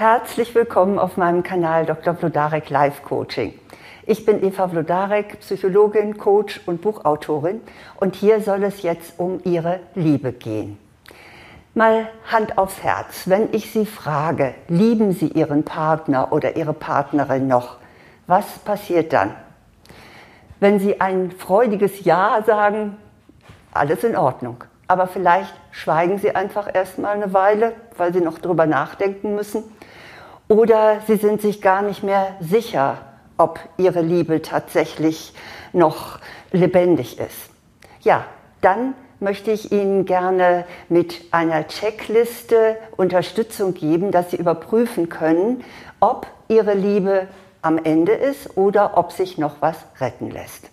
Herzlich willkommen auf meinem Kanal Dr. Vlodarek Life Coaching. Ich bin Eva Vlodarek, Psychologin, Coach und Buchautorin und hier soll es jetzt um Ihre Liebe gehen. Mal Hand aufs Herz, wenn ich Sie frage, lieben Sie Ihren Partner oder Ihre Partnerin noch? Was passiert dann? Wenn Sie ein freudiges Ja sagen, alles in Ordnung. Aber vielleicht schweigen Sie einfach erstmal eine Weile, weil Sie noch drüber nachdenken müssen. Oder Sie sind sich gar nicht mehr sicher, ob Ihre Liebe tatsächlich noch lebendig ist. Ja, dann möchte ich Ihnen gerne mit einer Checkliste Unterstützung geben, dass Sie überprüfen können, ob Ihre Liebe am Ende ist oder ob sich noch was retten lässt.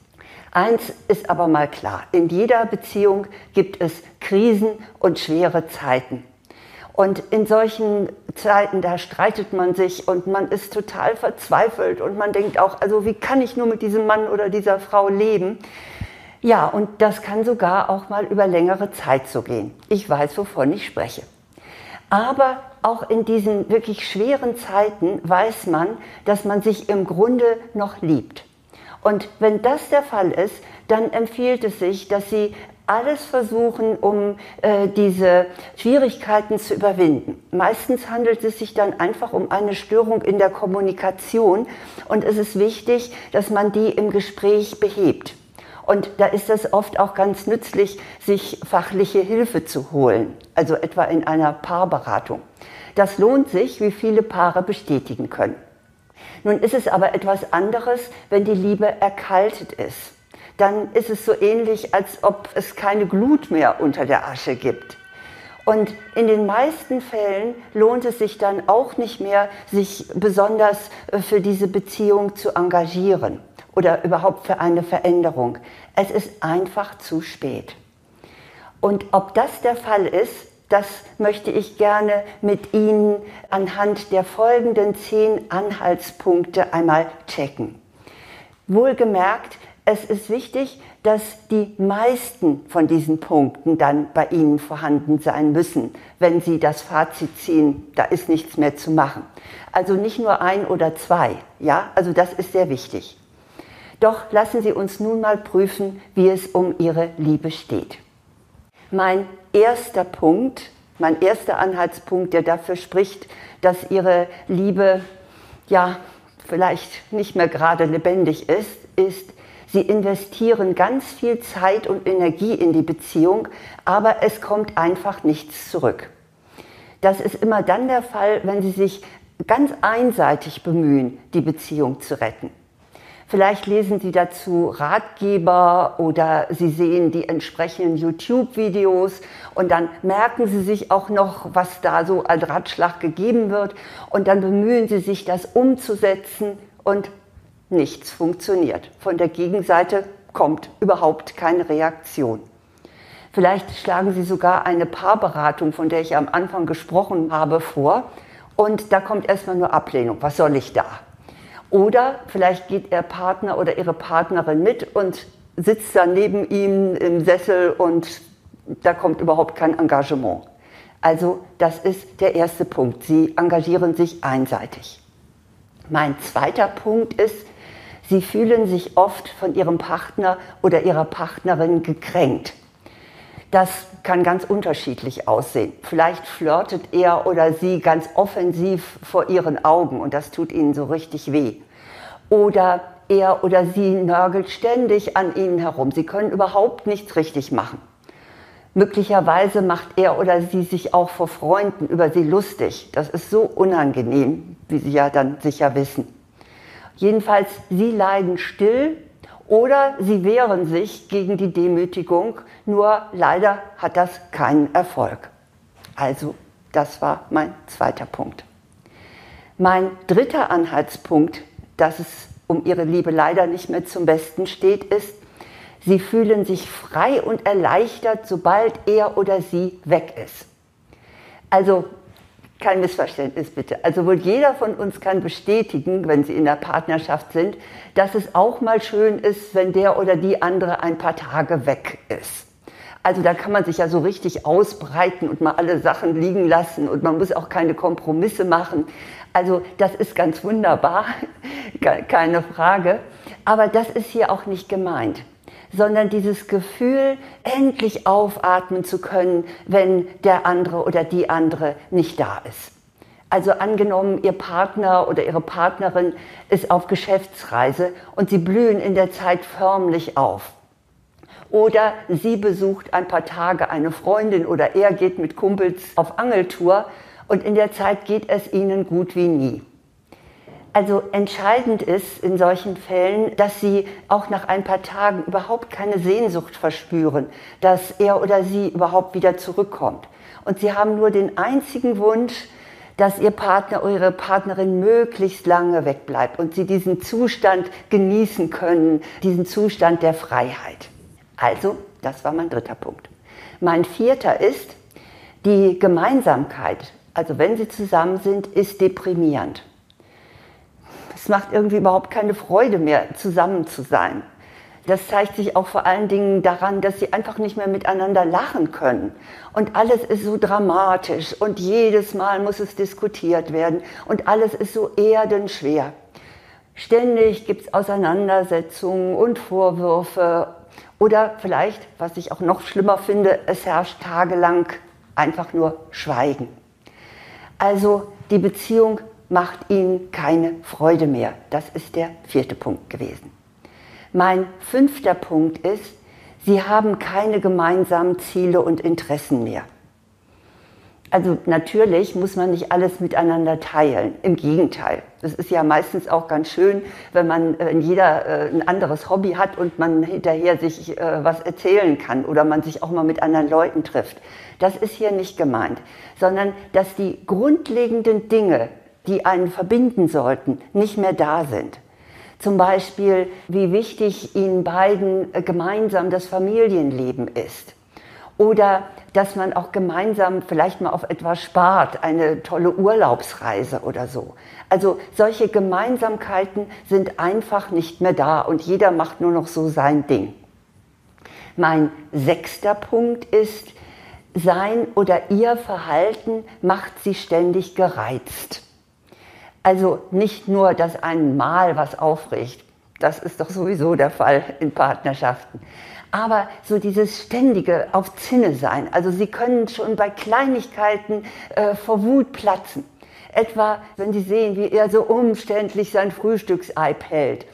Eins ist aber mal klar, in jeder Beziehung gibt es Krisen und schwere Zeiten. Und in solchen Zeiten, da streitet man sich und man ist total verzweifelt und man denkt auch, also wie kann ich nur mit diesem Mann oder dieser Frau leben? Ja, und das kann sogar auch mal über längere Zeit so gehen. Ich weiß, wovon ich spreche. Aber auch in diesen wirklich schweren Zeiten weiß man, dass man sich im Grunde noch liebt. Und wenn das der Fall ist, dann empfiehlt es sich, dass Sie alles versuchen, um äh, diese Schwierigkeiten zu überwinden. Meistens handelt es sich dann einfach um eine Störung in der Kommunikation und es ist wichtig, dass man die im Gespräch behebt. Und da ist es oft auch ganz nützlich, sich fachliche Hilfe zu holen, also etwa in einer Paarberatung. Das lohnt sich, wie viele Paare bestätigen können. Nun ist es aber etwas anderes, wenn die Liebe erkaltet ist. Dann ist es so ähnlich, als ob es keine Glut mehr unter der Asche gibt. Und in den meisten Fällen lohnt es sich dann auch nicht mehr, sich besonders äh, für diese Beziehung zu engagieren oder überhaupt für eine Veränderung. Es ist einfach zu spät. Und ob das der Fall ist, das möchte ich gerne mit Ihnen anhand der folgenden zehn Anhaltspunkte einmal checken. Wohlgemerkt, es ist wichtig, dass die meisten von diesen Punkten dann bei Ihnen vorhanden sein müssen, wenn Sie das Fazit ziehen, da ist nichts mehr zu machen. Also nicht nur ein oder zwei, ja, also das ist sehr wichtig. Doch lassen Sie uns nun mal prüfen, wie es um Ihre Liebe steht. Mein erster Punkt, mein erster Anhaltspunkt, der dafür spricht, dass Ihre Liebe ja vielleicht nicht mehr gerade lebendig ist, ist, Sie investieren ganz viel Zeit und Energie in die Beziehung, aber es kommt einfach nichts zurück. Das ist immer dann der Fall, wenn Sie sich ganz einseitig bemühen, die Beziehung zu retten. Vielleicht lesen Sie dazu Ratgeber oder Sie sehen die entsprechenden YouTube-Videos und dann merken Sie sich auch noch, was da so als Ratschlag gegeben wird und dann bemühen Sie sich, das umzusetzen und nichts funktioniert. Von der Gegenseite kommt überhaupt keine Reaktion. Vielleicht schlagen Sie sogar eine Paarberatung, von der ich am Anfang gesprochen habe, vor und da kommt erstmal nur Ablehnung. Was soll ich da? Oder vielleicht geht Ihr Partner oder Ihre Partnerin mit und sitzt da neben ihm im Sessel und da kommt überhaupt kein Engagement. Also das ist der erste Punkt. Sie engagieren sich einseitig. Mein zweiter Punkt ist, Sie fühlen sich oft von Ihrem Partner oder Ihrer Partnerin gekränkt. Das kann ganz unterschiedlich aussehen. Vielleicht flirtet er oder sie ganz offensiv vor ihren Augen und das tut ihnen so richtig weh. Oder er oder sie nörgelt ständig an ihnen herum. Sie können überhaupt nichts richtig machen. Möglicherweise macht er oder sie sich auch vor Freunden über sie lustig. Das ist so unangenehm, wie Sie ja dann sicher wissen. Jedenfalls, sie leiden still oder sie wehren sich gegen die Demütigung, nur leider hat das keinen Erfolg. Also, das war mein zweiter Punkt. Mein dritter Anhaltspunkt, dass es um ihre Liebe leider nicht mehr zum Besten steht, ist, sie fühlen sich frei und erleichtert, sobald er oder sie weg ist. Also kein Missverständnis bitte. Also wohl jeder von uns kann bestätigen, wenn Sie in der Partnerschaft sind, dass es auch mal schön ist, wenn der oder die andere ein paar Tage weg ist. Also da kann man sich ja so richtig ausbreiten und mal alle Sachen liegen lassen und man muss auch keine Kompromisse machen. Also das ist ganz wunderbar, keine Frage. Aber das ist hier auch nicht gemeint sondern dieses Gefühl, endlich aufatmen zu können, wenn der andere oder die andere nicht da ist. Also angenommen, Ihr Partner oder Ihre Partnerin ist auf Geschäftsreise und Sie blühen in der Zeit förmlich auf. Oder sie besucht ein paar Tage eine Freundin oder er geht mit Kumpels auf Angeltour und in der Zeit geht es ihnen gut wie nie. Also entscheidend ist in solchen Fällen, dass sie auch nach ein paar Tagen überhaupt keine Sehnsucht verspüren, dass er oder sie überhaupt wieder zurückkommt. Und sie haben nur den einzigen Wunsch, dass ihr Partner oder ihre Partnerin möglichst lange wegbleibt und sie diesen Zustand genießen können, diesen Zustand der Freiheit. Also, das war mein dritter Punkt. Mein vierter ist, die Gemeinsamkeit, also wenn sie zusammen sind, ist deprimierend macht irgendwie überhaupt keine Freude mehr, zusammen zu sein. Das zeigt sich auch vor allen Dingen daran, dass sie einfach nicht mehr miteinander lachen können. Und alles ist so dramatisch und jedes Mal muss es diskutiert werden und alles ist so erdenschwer. Ständig gibt es Auseinandersetzungen und Vorwürfe oder vielleicht, was ich auch noch schlimmer finde, es herrscht tagelang einfach nur Schweigen. Also die Beziehung macht ihnen keine Freude mehr. Das ist der vierte Punkt gewesen. Mein fünfter Punkt ist, sie haben keine gemeinsamen Ziele und Interessen mehr. Also natürlich muss man nicht alles miteinander teilen. Im Gegenteil. Es ist ja meistens auch ganz schön, wenn man wenn jeder äh, ein anderes Hobby hat und man hinterher sich äh, was erzählen kann oder man sich auch mal mit anderen Leuten trifft. Das ist hier nicht gemeint, sondern dass die grundlegenden Dinge, die einen verbinden sollten, nicht mehr da sind. Zum Beispiel, wie wichtig ihnen beiden äh, gemeinsam das Familienleben ist. Oder dass man auch gemeinsam vielleicht mal auf etwas spart, eine tolle Urlaubsreise oder so. Also solche Gemeinsamkeiten sind einfach nicht mehr da und jeder macht nur noch so sein Ding. Mein sechster Punkt ist, sein oder ihr Verhalten macht sie ständig gereizt. Also nicht nur, dass einen mal was aufregt, das ist doch sowieso der Fall in Partnerschaften. Aber so dieses ständige auf Zinne sein. Also Sie können schon bei Kleinigkeiten äh, vor Wut platzen. Etwa, wenn Sie sehen, wie er so umständlich sein Frühstückseib hält.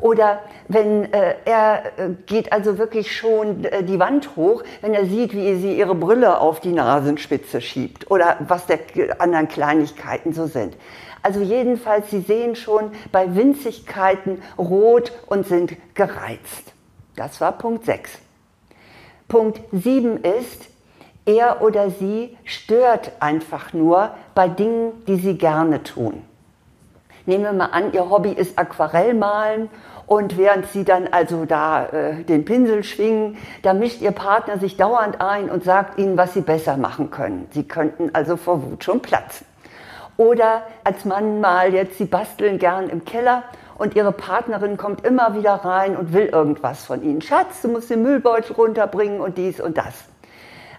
Oder wenn äh, er äh, geht also wirklich schon äh, die Wand hoch, wenn er sieht, wie sie ihre Brille auf die Nasenspitze schiebt. Oder was der anderen Kleinigkeiten so sind. Also jedenfalls, Sie sehen schon bei Winzigkeiten rot und sind gereizt. Das war Punkt 6. Punkt 7 ist, er oder sie stört einfach nur bei Dingen, die sie gerne tun. Nehmen wir mal an, ihr Hobby ist Aquarellmalen und während sie dann also da äh, den Pinsel schwingen, da mischt ihr Partner sich dauernd ein und sagt ihnen, was sie besser machen können. Sie könnten also vor Wut schon platzen. Oder als Mann mal jetzt, sie basteln gern im Keller und ihre Partnerin kommt immer wieder rein und will irgendwas von ihnen. Schatz, du musst den Müllbeutel runterbringen und dies und das.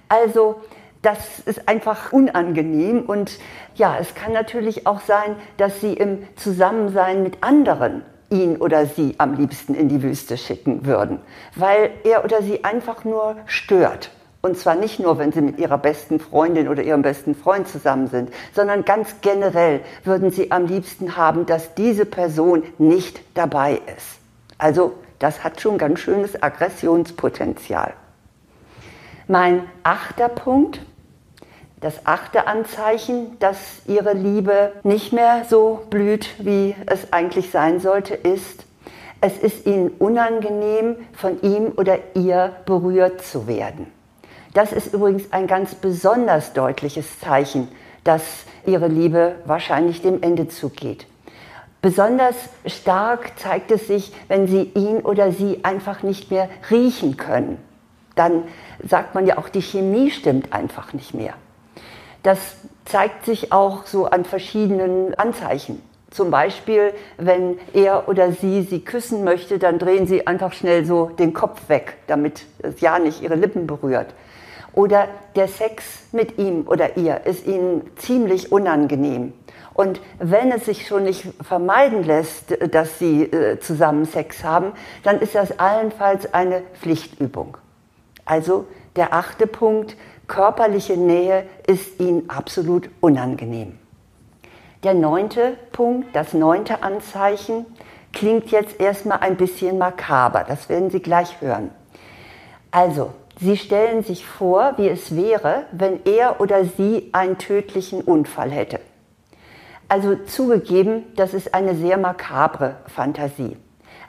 Also das ist einfach unangenehm und ja, es kann natürlich auch sein, dass sie im Zusammensein mit anderen ihn oder sie am liebsten in die Wüste schicken würden, weil er oder sie einfach nur stört. Und zwar nicht nur, wenn Sie mit Ihrer besten Freundin oder Ihrem besten Freund zusammen sind, sondern ganz generell würden Sie am liebsten haben, dass diese Person nicht dabei ist. Also das hat schon ganz schönes Aggressionspotenzial. Mein achter Punkt, das achte Anzeichen, dass Ihre Liebe nicht mehr so blüht, wie es eigentlich sein sollte, ist, es ist Ihnen unangenehm, von ihm oder ihr berührt zu werden. Das ist übrigens ein ganz besonders deutliches Zeichen, dass ihre Liebe wahrscheinlich dem Ende zugeht. Besonders stark zeigt es sich, wenn sie ihn oder sie einfach nicht mehr riechen können. Dann sagt man ja auch, die Chemie stimmt einfach nicht mehr. Das zeigt sich auch so an verschiedenen Anzeichen. Zum Beispiel, wenn er oder sie sie küssen möchte, dann drehen sie einfach schnell so den Kopf weg, damit es ja nicht ihre Lippen berührt. Oder der Sex mit ihm oder ihr ist ihnen ziemlich unangenehm. Und wenn es sich schon nicht vermeiden lässt, dass sie äh, zusammen Sex haben, dann ist das allenfalls eine Pflichtübung. Also der achte Punkt, körperliche Nähe ist ihnen absolut unangenehm. Der neunte Punkt, das neunte Anzeichen, klingt jetzt erstmal ein bisschen makaber. Das werden Sie gleich hören. Also, Sie stellen sich vor, wie es wäre, wenn er oder sie einen tödlichen Unfall hätte. Also zugegeben, das ist eine sehr makabre Fantasie.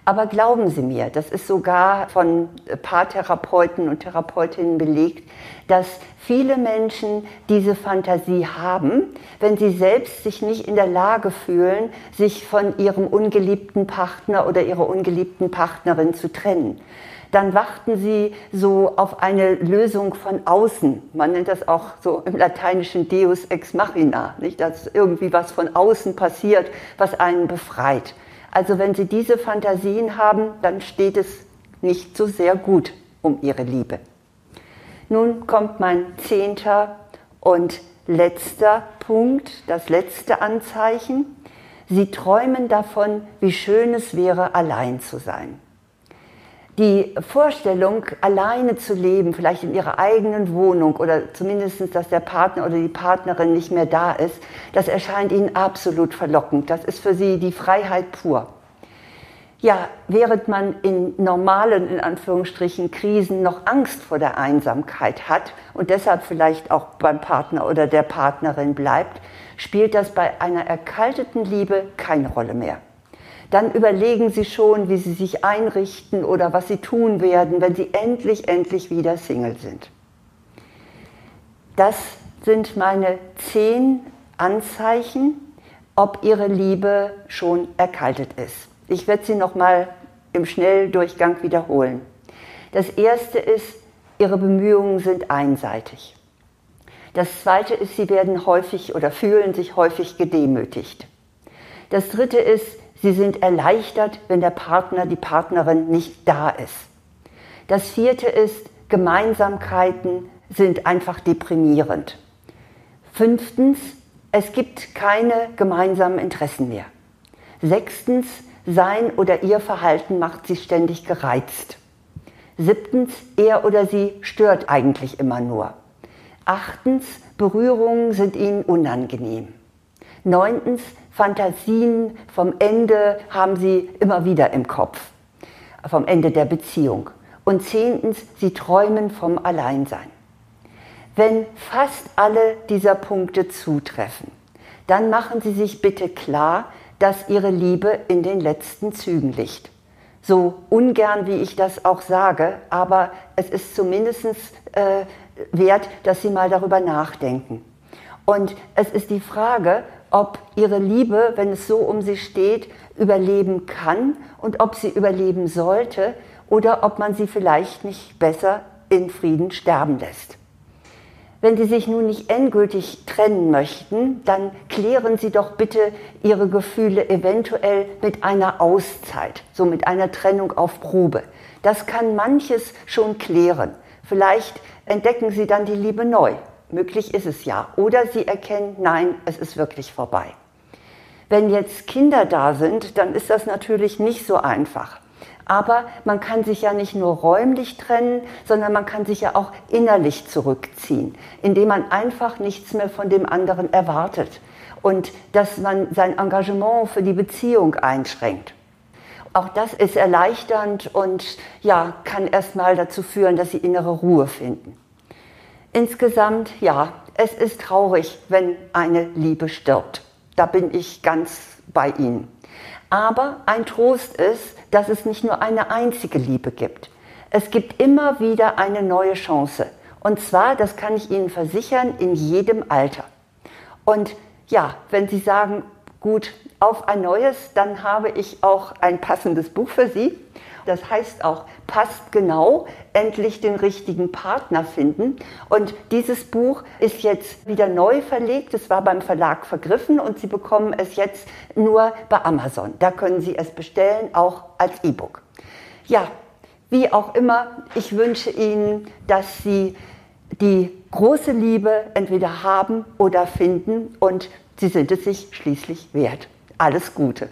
Aber glauben Sie mir, das ist sogar von Paartherapeuten und Therapeutinnen belegt, dass viele Menschen diese Fantasie haben, wenn sie selbst sich nicht in der Lage fühlen, sich von ihrem ungeliebten Partner oder ihrer ungeliebten Partnerin zu trennen. Dann warten sie so auf eine Lösung von außen. Man nennt das auch so im Lateinischen Deus ex machina, nicht? dass irgendwie was von außen passiert, was einen befreit. Also wenn Sie diese Fantasien haben, dann steht es nicht so sehr gut um Ihre Liebe. Nun kommt mein zehnter und letzter Punkt, das letzte Anzeichen. Sie träumen davon, wie schön es wäre, allein zu sein die Vorstellung, alleine zu leben, vielleicht in ihrer eigenen Wohnung oder zumindest, dass der Partner oder die Partnerin nicht mehr da ist, das erscheint ihnen absolut verlockend. Das ist für sie die Freiheit pur. Ja, während man in normalen, in Anführungsstrichen, Krisen noch Angst vor der Einsamkeit hat und deshalb vielleicht auch beim Partner oder der Partnerin bleibt, spielt das bei einer erkalteten Liebe keine Rolle mehr dann überlegen Sie schon, wie Sie sich einrichten oder was Sie tun werden, wenn Sie endlich, endlich wieder Single sind. Das sind meine zehn Anzeichen, ob Ihre Liebe schon erkaltet ist. Ich werde sie nochmal im Schnelldurchgang wiederholen. Das erste ist, Ihre Bemühungen sind einseitig. Das zweite ist, Sie werden häufig oder fühlen sich häufig gedemütigt. Das dritte ist, Sie sind erleichtert, wenn der Partner, die Partnerin nicht da ist. Das vierte ist, Gemeinsamkeiten sind einfach deprimierend. Fünftens, es gibt keine gemeinsamen Interessen mehr. Sechstens, sein oder ihr Verhalten macht sie ständig gereizt. Siebtens, er oder sie stört eigentlich immer nur. Achtens, Berührungen sind ihnen unangenehm. Neuntens, Fantasien vom Ende haben sie immer wieder im Kopf, vom Ende der Beziehung. Und zehntens, sie träumen vom Alleinsein. Wenn fast alle dieser Punkte zutreffen, dann machen Sie sich bitte klar, dass Ihre Liebe in den letzten Zügen liegt. So ungern, wie ich das auch sage, aber es ist zumindest äh, wert, dass Sie mal darüber nachdenken. Und es ist die Frage, ob ihre Liebe, wenn es so um sie steht, überleben kann und ob sie überleben sollte oder ob man sie vielleicht nicht besser in Frieden sterben lässt. Wenn Sie sich nun nicht endgültig trennen möchten, dann klären Sie doch bitte Ihre Gefühle eventuell mit einer Auszeit, so mit einer Trennung auf Probe. Das kann manches schon klären. Vielleicht entdecken Sie dann die Liebe neu Möglich ist es ja. Oder sie erkennen, nein, es ist wirklich vorbei. Wenn jetzt Kinder da sind, dann ist das natürlich nicht so einfach. Aber man kann sich ja nicht nur räumlich trennen, sondern man kann sich ja auch innerlich zurückziehen, indem man einfach nichts mehr von dem anderen erwartet und dass man sein Engagement für die Beziehung einschränkt. Auch das ist erleichternd und ja, kann erstmal dazu führen, dass sie innere Ruhe finden. Insgesamt, ja, es ist traurig, wenn eine Liebe stirbt. Da bin ich ganz bei Ihnen. Aber ein Trost ist, dass es nicht nur eine einzige Liebe gibt. Es gibt immer wieder eine neue Chance. Und zwar, das kann ich Ihnen versichern, in jedem Alter. Und ja, wenn Sie sagen, gut, auf ein neues, dann habe ich auch ein passendes Buch für Sie. Das heißt auch, passt genau, endlich den richtigen Partner finden. Und dieses Buch ist jetzt wieder neu verlegt. Es war beim Verlag vergriffen und Sie bekommen es jetzt nur bei Amazon. Da können Sie es bestellen, auch als E-Book. Ja, wie auch immer, ich wünsche Ihnen, dass Sie die große Liebe entweder haben oder finden und Sie sind es sich schließlich wert. Alles Gute.